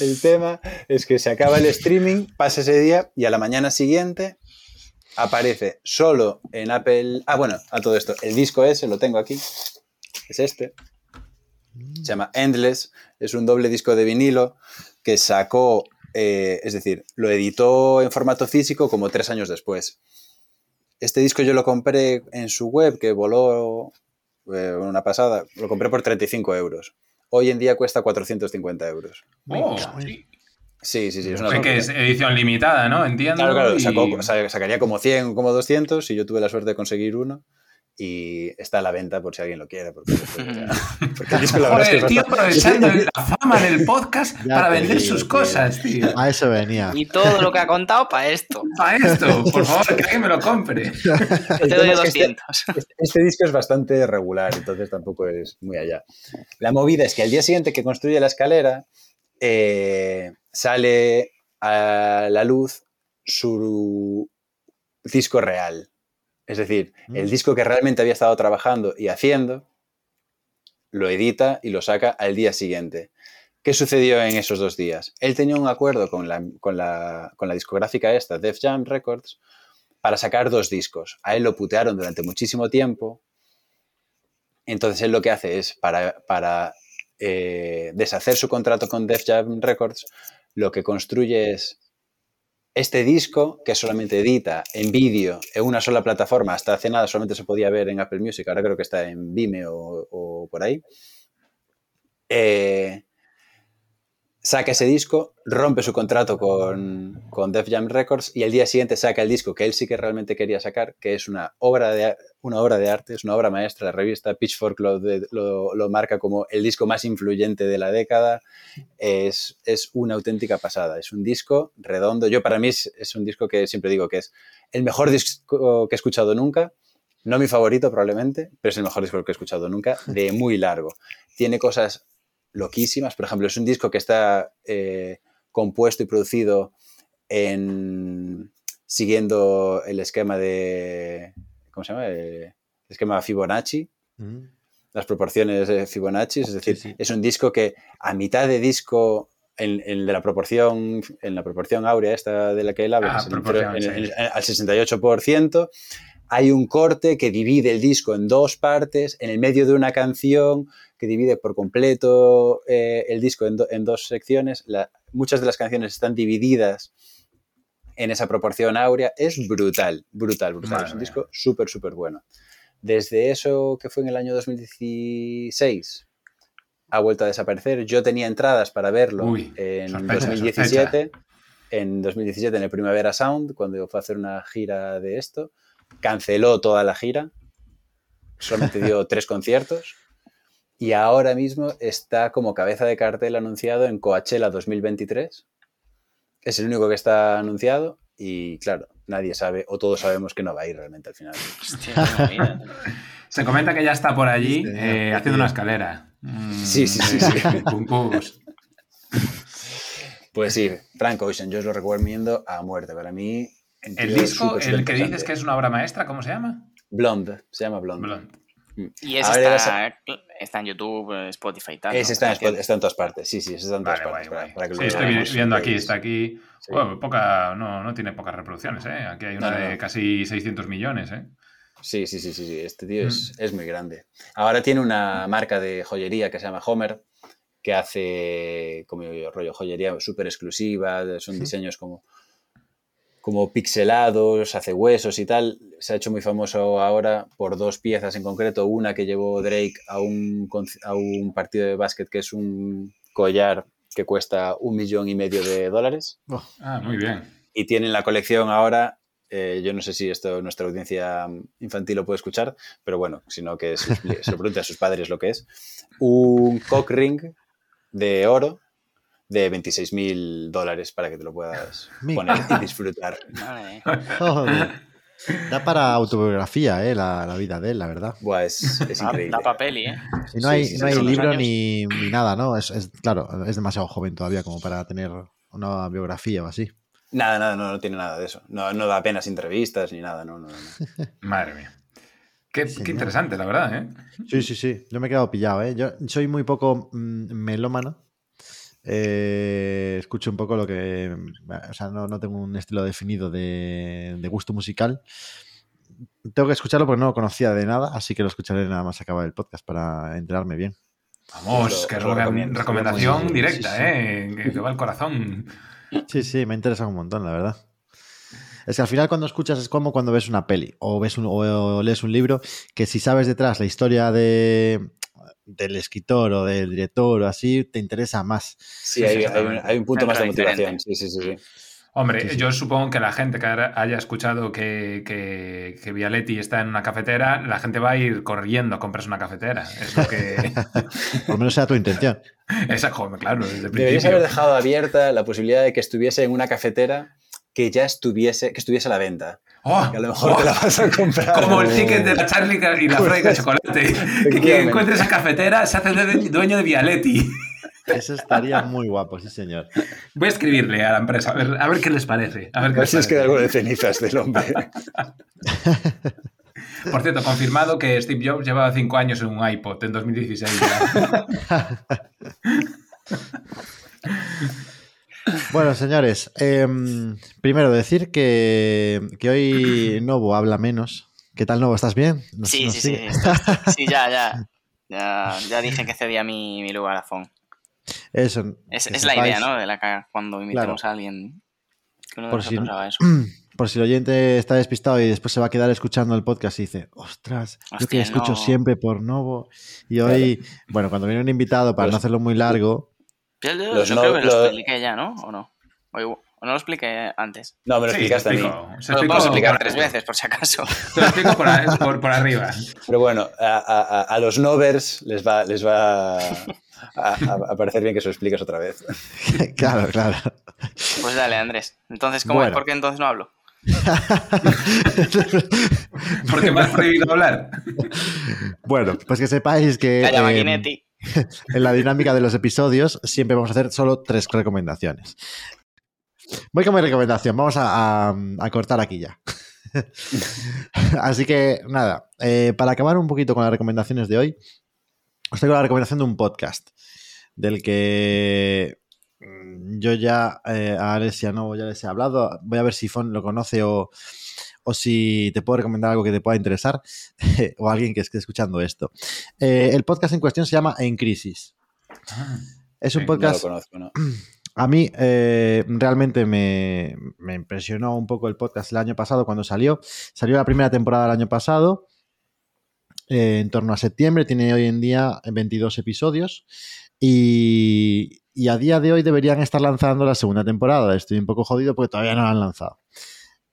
El tema es que se acaba el streaming, pasa ese día y a la mañana siguiente aparece solo en Apple. Ah, bueno, a todo esto. El disco ese lo tengo aquí. Es este. Se llama Endless. Es un doble disco de vinilo que sacó, eh, es decir, lo editó en formato físico como tres años después. Este disco yo lo compré en su web, que voló eh, una pasada. Lo compré por 35 euros. Hoy en día cuesta 450 euros. Oh, sí. Sí, sí, sí. Es una que es edición limitada, ¿no? Entiendo. Claro, claro, y- sacó- sa- sacaría como 100, como 200 y yo tuve la suerte de conseguir uno y está a la venta por si alguien lo quiere. Porque, [laughs] porque el disco la verdad es [laughs] que Joder, tío, aprovechando [laughs] la fama del podcast Ya para vender digo, sus tío. cosas, tío. A eso venía. Y todo lo que ha contado para esto. Para esto, por favor, que alguien me lo compre. Te doy es que este- 200. Este, este disco es bastante regular, entonces tampoco es muy allá. La movida es que al día siguiente que construye la escalera, eh, sale a la luz su disco real. Es decir, el Mm. disco que realmente había estado trabajando y haciendo, lo edita y lo saca al día siguiente. ¿Qué sucedió en esos dos días? Él tenía un acuerdo con la, con la, con la discográfica esta, Def Jam Records, para sacar dos discos. A él lo putearon durante muchísimo tiempo. Entonces él lo que hace es, para, para eh, deshacer su contrato con Def Jam Records, lo que construye es este disco que solamente edita en vídeo en una sola plataforma. Hasta hace nada solamente se podía ver en Apple Music, ahora creo que está en Vimeo o, por ahí. Eh, saca ese disco, rompe su contrato con, con Def Jam Records y el día siguiente saca el disco que él sí que realmente quería sacar, que es una obra de, una obra de arte, es una obra maestra. La revista Pitchfork lo, lo marca como el disco más influyente de la década. Es, es una auténtica pasada. Es un disco redondo. Yo para mí es, es un disco que siempre digo que es el mejor disco que he escuchado nunca. No mi favorito probablemente, pero es el mejor disco que he escuchado nunca, de muy largo. Tiene cosas loquísimas. Por ejemplo, es un disco que está eh, compuesto y producido en siguiendo el esquema de ¿cómo se llama? Eh, El esquema Fibonacci, Mm. las proporciones de Fibonacci, es decir, Sí, sí. es un disco que a mitad de disco en, en de la proporción en la proporción áurea esta de la que él habla, Ah, en- sí. al 68%, hay un corte que divide el disco en dos partes, en el medio de una canción que divide por completo eh, el disco en, do- en dos secciones. La- muchas de las canciones están divididas en esa proporción áurea. Es brutal, brutal, brutal. Madre es un mía. disco súper, súper bueno. Desde eso que fue en el año 2016 ha vuelto a desaparecer. Yo tenía entradas para verlo Uy, en sospecha, 2017. En 2017, en el Primavera Sound, cuando fue a hacer una gira de esto, canceló toda la gira, solamente dio [laughs] tres conciertos y ahora mismo está como cabeza de cartel anunciado en Coachella 2023. Es el único que está anunciado y claro, nadie sabe o todos sabemos que no va a ir realmente al final. Hostia. [laughs] Se comenta que ya está por allí eh, haciendo una escalera. Mm, Sí, sí, sí, sí. [laughs] Pues sí, Frank Ocean, yo os lo recomiendo a muerte. Para mí, El disco, el que dices que es una obra maestra, ¿cómo se llama? Blonde, se llama Blonde. Blonde. Y Ahora está, está en YouTube, eh, Spotify y tal. Ese ¿no? está en, Canción. está en todas partes, sí, sí, está en todas Vale, partes. guay, para- guay. para que Sí, lo estoy viendo aquí, está aquí. Sí. Bueno, poca, no, no tiene pocas reproducciones, ¿eh? Aquí hay una No, no, de no. casi 600 millones, ¿eh? Sí, sí, sí, sí, sí, Este tío Mm. es, es muy grande. Ahora tiene una marca de joyería que se llama Homer, que hace como rollo joyería súper exclusiva, son Sí. diseños como, como pixelados, hace huesos y tal. Se ha hecho muy famoso ahora por dos piezas en concreto. Una que llevó Drake a un, a un partido de básquet que es un collar que cuesta un millón y medio de dólares. Oh, Ah, muy bien. Y tienen la colección ahora eh, yo no sé si esto nuestra audiencia infantil lo puede escuchar, pero bueno, sino que se lo pregunte a sus padres lo que es. Un cock ring de oro de 26 mil dólares para que te lo puedas [laughs] Mi- poner y disfrutar. [laughs] Vale. Da para autobiografía, eh, la, la vida de él, la verdad. Buah, es, es Da, increíble. da papel, ¿eh? Y no Sí, hay, sí, no hay libro ni, ni nada, ¿no? Es, es- claro, es demasiado joven todavía como para tener una biografía o así. Nada, nada, no, no tiene nada de eso. No, no da apenas entrevistas ni nada, no, no, no. [laughs] Madre mía. Qué, qué interesante, la verdad, ¿eh? Sí, sí, sí. Yo me he quedado pillado, ¿eh? Yo soy muy poco mm, melómano. Eh, escucho un poco lo que. O sea, no, no tengo un estilo definido de, de gusto musical. Tengo que escucharlo porque no lo conocía de nada, así que lo escucharé nada más acabar el podcast para enterarme bien. Vamos, que es recomiendo. recomendación Sí, directa, sí. ¿eh? Que, que va al corazón. Sí, sí, me interesa un montón, la verdad. Es que al final cuando escuchas es como cuando ves una peli o, ves un, o lees un libro que si sabes detrás la historia de, del escritor o del director o así, te interesa más. Sí, hay, hay un, exactamente. hay un punto más de motivación. Sí, sí, sí. sí. Hombre, Sí, sí. yo supongo que la gente que haya escuchado que, que, que Vialetti está en una cafetera, la gente va a ir corriendo a comprarse una cafetera. Es lo que. [laughs] Por lo menos sea tu intención. [laughs] Esa, joder, claro, desde el Deberías principio. haber dejado abierta la posibilidad de que estuviese en una cafetera que ya estuviese, que estuviese a la venta. ¡Oh! Que a lo mejor ¡Oh! te la vas a comprar. Como el ticket de la [laughs] Charlie y la Freya de chocolate. Que quien encuentre esa cafetera se hace due- dueño de Vialetti. Eso estaría muy guapo, sí, señor. Voy a escribirle a la empresa, a ver, a ver qué les parece. A ver A les si es queda algo de cenizas del hombre. [laughs] Por cierto, confirmado que Steve Jobs llevaba cinco años en un iPod en 2016. [laughs] Bueno, señores, em, primero decir que, que hoy Novo habla menos. ¿Qué tal, Novo? ¿Estás bien? ¿Nos- Sí, nos sí, sí, sigue? sí, ya, ya. [laughs] Ya, ya dije que cedía mi, mi lugar a Fon. Eso. Es, la idea, ¿no? De la que cuando invitemos a alguien que uno de Por si- haga eso. [clears throat] Por si el oyente está despistado y después se va a quedar escuchando el podcast y dice, ostras, yo que escucho no". siempre por Novo. Y hoy, bueno, cuando viene un invitado, para Los- no hacerlo muy largo, Yo, yo- los yo no- creo que lo los- expliqué ya, ¿no? ¿O no? O, no lo expliqué antes. No, me lo Sí, explicaste a mí. se Lo puedo explicar tres veces, por si acaso. Te lo explico por, a- por- por arriba. Pero bueno, a, a- los novers les va, les va a, a- a parecer bien que se lo expliques otra vez. [laughs] claro, claro. Pues dale, Andrés. Entonces, ¿cómo, Bueno. ¿por qué entonces no hablo? [laughs] Porque me has prohibido hablar. bueno, pues que sepáis que Calla, Maquinetti. [laughs] en la dinámica de los episodios siempre vamos a hacer solo tres recomendaciones. Voy con mi recomendación, vamos a, cortar aquí ya. [laughs] Así que nada, eh, para acabar un poquito con las recomendaciones de hoy, os traigo la recomendación de un podcast del que mm, yo ya eh, a Alessia no ya les he hablado. Voy a ver si Fon lo conoce o, o si te puedo recomendar algo que te pueda interesar [laughs] o alguien que esté escuchando esto. Eh, el podcast en cuestión se llama En Crisis. Es un Sí, No lo podcast conozco, ¿no? [clears throat] a mí eh, realmente me, me impresionó un poco el podcast el año pasado cuando salió. Salió la primera temporada el año pasado, eh, en torno a septiembre. Tiene hoy en día 22 episodios. Y, y a día de hoy deberían estar lanzando la segunda temporada. Estoy un poco jodido porque todavía no la han lanzado.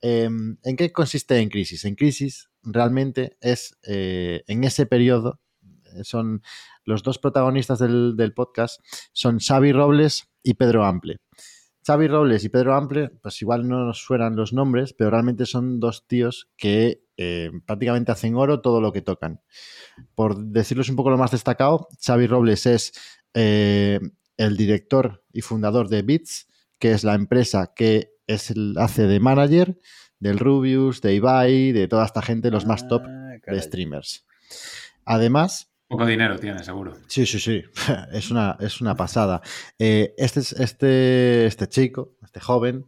Eh, ¿En qué consiste En Crisis? En Crisis realmente es eh, en ese periodo. eh, Son los dos protagonistas del, del podcast son Xavi Robles y Pedro Ample. Xavi Robles y Pedro Ample, pues igual no nos suenan los nombres, pero realmente son dos tíos que eh, prácticamente hacen oro todo lo que tocan. Por decirles un poco lo más destacado, Xavi Robles es el director y fundador de Bits, que es la empresa que es el, hace de manager del Rubius, de Ibai, de toda esta gente, los más top Ah, de streamers. Además, Poco dinero tiene, seguro. Sí, sí, sí. [laughs] Es una, es una pasada. Eh, este, es- este, este chico, este joven,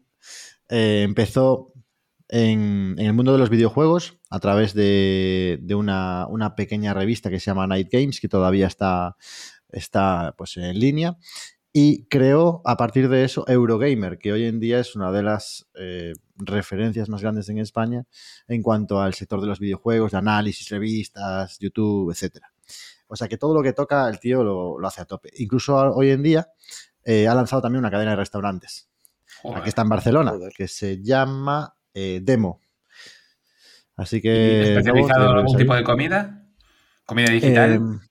eh, empezó en, en el mundo de los videojuegos a través de, de una, una pequeña revista que se llama Night Games, que todavía está, está pues, en línea. Y creó a partir de eso Eurogamer, que hoy en día es una de las eh, referencias más grandes en España en cuanto al sector de los videojuegos, de análisis, revistas, YouTube, etcétera. O sea que todo lo que toca el tío lo, lo hace a tope. Incluso hoy en día eh, ha lanzado también una cadena de restaurantes. Joder. Aquí está en Barcelona, Joder. que se llama eh, Demo. Así ¿Y que. ¿Especializado en algún ¿te tipo de comida? ¿Comida digital?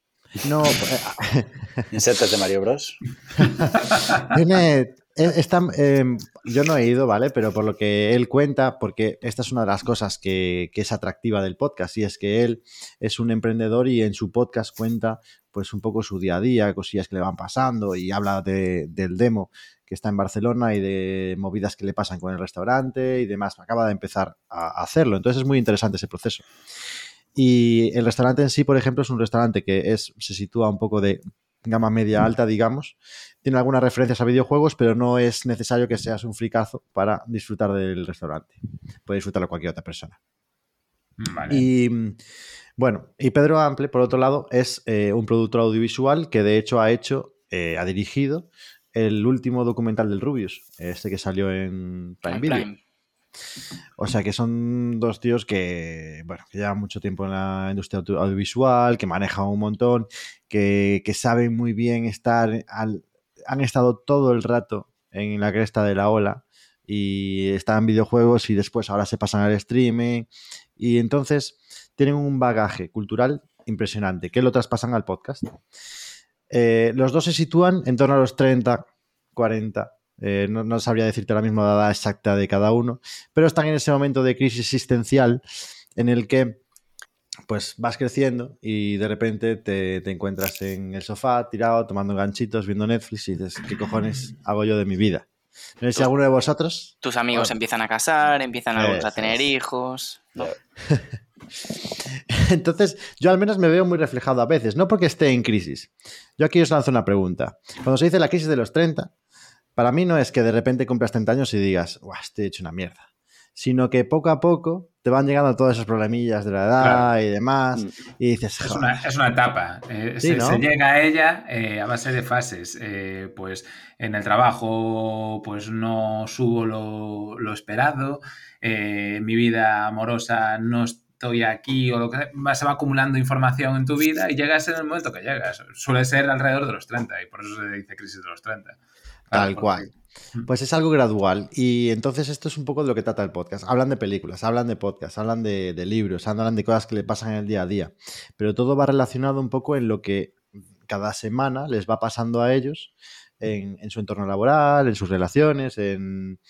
No, [laughs] eh, Insertas de Mario Bros. [laughs] Tiene. eh, eh, yo no he ido, ¿vale? Pero por lo que él cuenta, porque esta es una de las cosas que, que es atractiva del podcast, y es que él es un emprendedor y en su podcast cuenta pues un poco su día a día, cosillas que le van pasando y habla de- del demo que está en Barcelona y de movidas que le pasan con el restaurante y demás. Acaba de empezar a hacerlo, entonces es muy interesante ese proceso. Y el restaurante en sí, por ejemplo, es un restaurante que es, se sitúa un poco de gama media alta, digamos. Tiene algunas referencias a videojuegos, pero no es necesario que seas un fricazo para disfrutar del restaurante. Puede disfrutarlo cualquier otra persona. Vale. Y mm, Bueno, y Pedro Ample, por otro lado, es eh, un productor audiovisual que de hecho ha hecho, eh, ha dirigido el último documental del Rubius, este que salió en Prime Video. Prime. O sea que son dos tíos que, bueno, que llevan mucho tiempo en la industria audio- audiovisual, que manejan un montón, que, que saben muy bien estar, al- han estado todo el rato en la cresta de la ola y están en videojuegos y después ahora se pasan al streaming y entonces tienen un bagaje cultural impresionante que lo traspasan al podcast. Eh, los dos se sitúan en torno a los 30, 40. Eh, no, no sabría decirte ahora mismo la edad exacta de cada uno, pero están en ese momento de crisis existencial en el que pues vas creciendo y de repente te, te encuentras en el sofá tirado tomando ganchitos viendo Netflix y dices, ¿qué cojones hago yo de mi vida? No sé si alguno de vosotros Tus amigos Bueno. empiezan a casar, empiezan a Eso tener hijos. ¿no? [laughs] Entonces, yo al menos me veo muy reflejado a veces, no porque esté en crisis. Yo aquí os lanzo una pregunta. Cuando se dice la crisis de los 30, para mí no es que de repente cumplas 30 años y digas, Buah, estoy hecho una mierda, sino que poco a poco te van llegando todos esos problemillas de la edad Claro. y demás, Mm. y dices, Es una, es una etapa. eh, Sí, se, ¿no? se llega a ella eh, a base de fases. Eh, pues en el trabajo, pues no subo lo, lo esperado. mi vida amorosa no estoy aquí o lo que se va acumulando información en tu vida y llegas en el momento que llegas. Suele ser alrededor de los 30 y por eso se dice crisis de los 30. Tal cual. Pues es algo gradual. Y entonces esto es un poco de lo que trata el podcast. Hablan de películas, hablan de podcasts, hablan de, de libros, hablan de cosas que le pasan en el día a día. Pero todo va relacionado un poco en lo que cada semana les va pasando a ellos en, en su entorno laboral, en sus relaciones, en...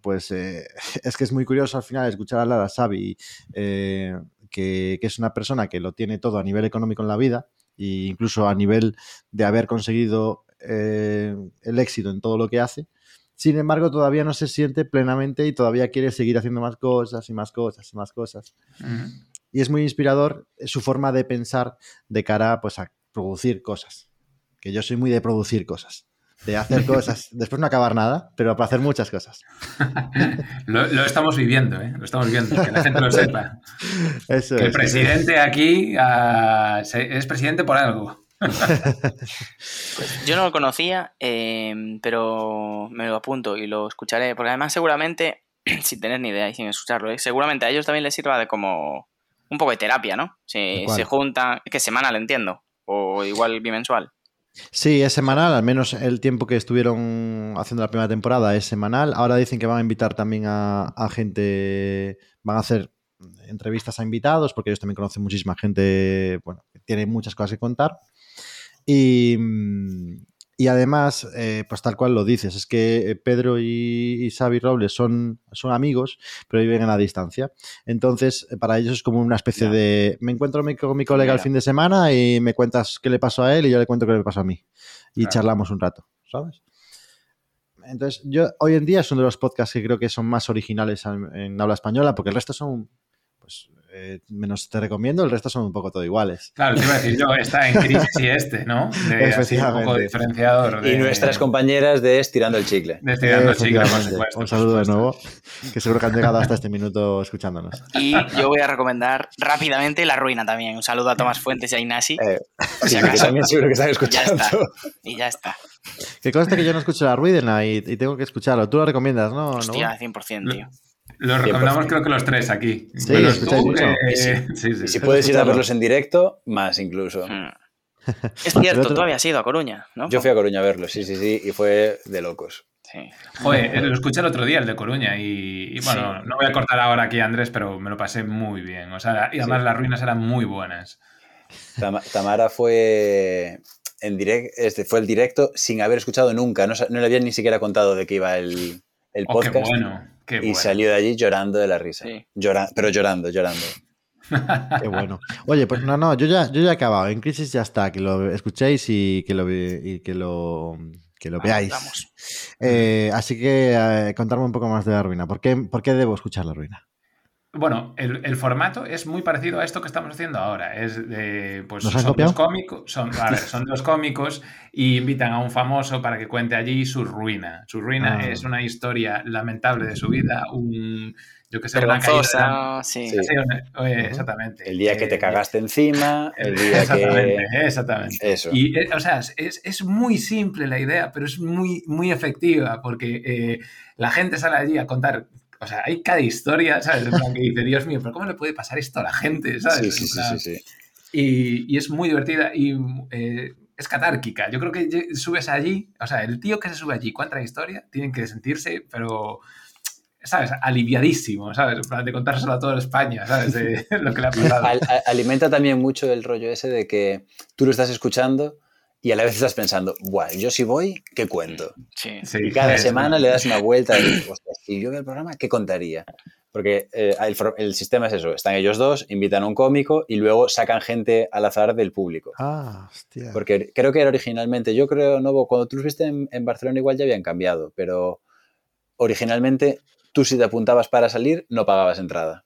Pues eh, [laughs] es que es muy curioso al final escuchar a Xavi, eh, que, que es una persona que lo tiene todo a nivel económico en la vida e incluso a nivel de haber conseguido eh, el éxito en todo lo que hace. Sin embargo, todavía no se siente plenamente y todavía quiere seguir haciendo más cosas y más cosas y más cosas. Y es muy inspirador su forma de pensar de cara pues, a producir cosas. Que yo soy muy de producir cosas. De hacer [laughs] cosas, después no acabar nada, pero para hacer muchas cosas. [laughs] Lo, lo estamos viviendo, ¿eh? Lo estamos viendo, que la gente lo sepa. [laughs] Eso Que el es. presidente aquí ah, se- es presidente por algo. Yo no lo conocía, eh, pero me lo apunto y lo escucharé, porque además seguramente, [clears throat] sin tener ni idea y sin escucharlo, ¿eh? seguramente a ellos también les sirva de como un poco de terapia, ¿no? ¿De Se, juntan, que semanal entiendo, o igual bimensual. Sí, es semanal, al menos el tiempo que estuvieron haciendo la primera temporada es semanal. Ahora dicen que van a invitar también a, a gente, van a hacer entrevistas a invitados, porque ellos también conocen muchísima gente, bueno, que tiene muchas cosas que contar. Y, mm, y además, eh, pues tal cual lo dices, es que eh, Pedro y, y Xavi Robles son, son amigos, pero viven a la distancia. Entonces, eh, para ellos es como una especie Ya. de, me encuentro mi- con mi colega el Mira. fin de semana y me cuentas qué le pasó a él y yo le cuento qué le pasó a mí. Y Claro. charlamos un rato, ¿sabes? Entonces, yo hoy en día es uno de los podcasts que creo que son más originales en, en habla española, porque el resto son, pues, eh, menos te recomiendo, el resto son un poco todo iguales. Claro, te iba a decir yo, está en crisis y este, ¿no? De, así un poco diferenciador. De, Y nuestras compañeras de Estirando el Chicle. De estirando chicas, por Efectivamente. supuesto. Un por saludo de nuevo, que seguro que han llegado hasta este minuto escuchándonos. Y yo voy a recomendar rápidamente La Ruina también. Un saludo a Tomás Fuentes y a Ignasi. Eh, por sí, si que acaso. también seguro que están Ya escuchando. está. Y ya está. Que conste que yo no escucho la Ruidena y, y tengo que escucharlo. Tú lo recomiendas, ¿no? ¿No? Hostia, 100%, tío. Lo recomendamos 100%. creo que los tres aquí. Sí, tú, mucho. eh, Sí. [laughs] sí, sí. Y si puedes ir a verlos en directo, más incluso. Mm. [laughs] Es cierto, otro- tú habías ido a Coruña, ¿no? Yo fui a Coruña a verlos, sí, sí, sí, y fue de locos. Sí. Joder, eh, lo escuché el otro día, el de Coruña, y, y bueno, no voy a cortar ahora aquí a Andrés, pero me lo pasé muy bien. O sea, y además Sí. las ruinas eran muy buenas. Tama- Tamara fue en direct, este fue el directo sin haber escuchado nunca, no, le habían ni siquiera contado de qué iba el, el Oh, qué podcast. bueno, qué y bueno. salió de allí llorando de la risa. Sí. Llora- pero llorando, llorando. [laughs] Qué bueno. Oye, pues no, no, yo ya, yo ya he acabado. En crisis ya está. Que lo escuchéis y que lo, y que lo, que lo veáis. Eh, así que eh, contarme un poco más de la ruina. ¿Por qué, por qué debo escuchar la ruina? Bueno, el, el formato es muy parecido a esto que estamos haciendo ahora. Es de, pues ¿Nos han son copiado? dos cómicos, son, a ver, son dos [laughs] cómicos y invitan a un famoso para que cuente allí su ruina. Su ruina Ah. es una historia lamentable de su vida, un yo que sé, una caída sí. Sí. Sí, una- oye, Ujú. exactamente. El día que te Eh, cagaste encima, el día Exactamente, que... exactamente. Eso. Y, eh, o sea, es, es muy simple la idea, pero es muy, muy efectiva porque eh, la gente sale allí a contar. O sea, hay cada historia, ¿sabes? En plan que dice, Dios mío, pero ¿cómo le puede pasar esto a la gente? ¿sabes? Sí, sí, sí, plan, sí, sí. Y, y es muy divertida y eh, es catárquica. Yo creo que subes allí, o sea, el tío que se sube allí, cuenta la historia, tienen que sentirse, pero, ¿sabes? Aliviadísimo, ¿sabes? Plan de contárselo a toda España, ¿sabes? De [laughs] lo que le ha pasado. Al- alimenta también mucho el rollo ese de que tú lo estás escuchando y a la vez estás pensando, bueno, yo si voy, ¿qué cuento? Sí. Sí, Y cada [laughs] semana le das una vuelta y, hostia, si yo veo el programa, ¿qué contaría? Porque eh, el, el sistema es eso, están ellos dos, invitan a un cómico y luego sacan gente al azar del público. Ah, hostia. Porque creo que era originalmente, yo creo, Novo, cuando tú los viste en, en Barcelona igual ya habían cambiado, pero originalmente tú si te apuntabas para salir no pagabas entrada.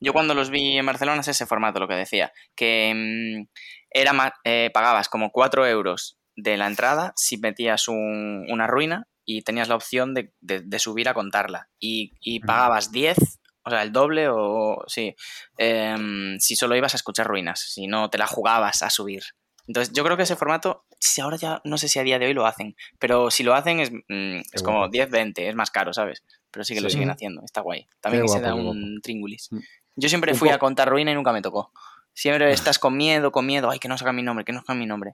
Yo cuando los vi en Barcelona es ese formato lo que decía, que mm, era ma- eh, pagabas como 4 euros de la entrada si metías un- una ruina y tenías la opción de, de- de subir a contarla. Y, y pagabas 10, o sea, el doble o sí, em, si solo ibas a escuchar ruinas, si no te la jugabas a subir. Entonces yo creo que ese formato, si ahora ya no sé si a día de hoy lo hacen, pero si lo hacen es, mm, es como guapo. 10, 20, es más caro, ¿sabes? Pero sí que lo siguen haciendo, está guay. También Qué se guapo, da un tríngulis. Mm. Yo siempre fui a contar ruina y nunca me tocó. Siempre estás con miedo, con miedo, ay, que no saca mi nombre, que no saca mi nombre.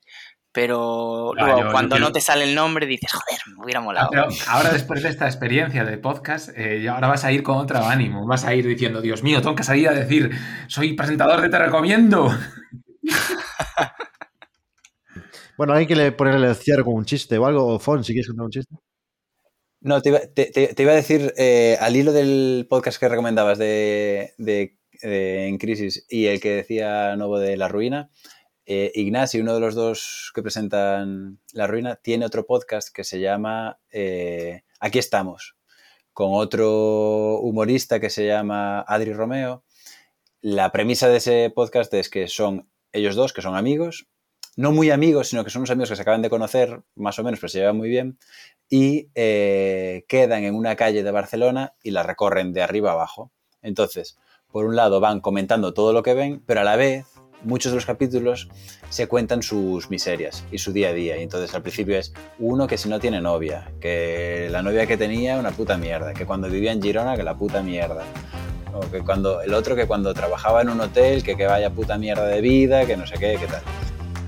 Pero Ah, luego, yo- yo cuando quiero- no te sale el nombre, dices, joder, me hubiera Ah, molado. pero ahora después de esta experiencia de podcast, eh, ahora vas a ir con otro ánimo, vas a ir diciendo, Dios mío, tengo que salir a decir, soy presentador de Te Recomiendo. [laughs] Bueno, hay que le ponerle el cierre con un chiste o algo. O Fon, si quieres contar un chiste. No, te iba, te- te- te iba a decir, eh, al hilo del podcast que recomendabas de, de- de En Crisis y el que decía Novo de La Ruina, eh, Ignacio, uno de los dos que presentan La Ruina, tiene otro podcast que se llama eh, Aquí estamos, con otro humorista que se llama Adri Romeo. La premisa de ese podcast es que son ellos dos, que son amigos, no muy amigos, sino que son unos amigos que se acaban de conocer, más o menos, pero se llevan muy bien, y eh, quedan en una calle de Barcelona y la recorren de arriba abajo. Entonces, por un lado van comentando todo lo que ven, pero a la vez muchos de los capítulos se cuentan sus miserias y su día a día. Y entonces al principio es uno que si no tiene novia, que la novia que tenía una puta mierda, que cuando vivía en Girona que la puta mierda. O que cuando, el otro que cuando trabajaba en un hotel, que, que vaya puta mierda de vida, que no sé qué, qué tal.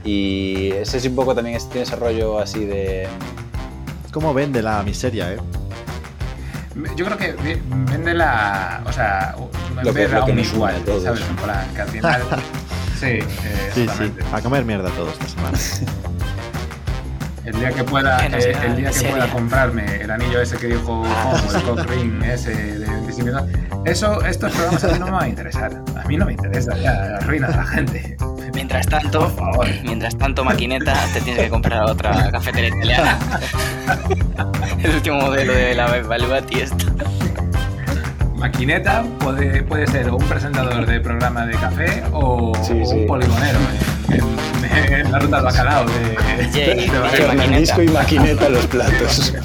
Y ese es un poco también, tiene ese rollo así de... ¿Cómo vende la miseria, eh? Yo creo que ve- vende la. O sea, Lo que- lo a que un nos igual, a todos. ¿sabes? En plan, que al final. [laughs] sí, eh, Sí, sí. A comer mierda todos esta semana. [laughs] El día que pueda, no eh, el día que pueda comprarme el anillo ese que dijo Homo, el [laughs] cock ring ese de 25 minutos, eso, estos programas a mí no me van a interesar. A mí no me interesa, ya arruina a la gente. Mientras tanto, Por favor. mientras tanto, maquineta, te tienes que comprar otra cafetería italiana. [laughs] el último modelo de la Valuati esta. Maquineta puede, puede ser un presentador de programa de café o, Sí, o sí. un poligonero en, en- en la ruta del bacalao de, DJ, de DJ. Fernandisco y maquineta los platos. [laughs]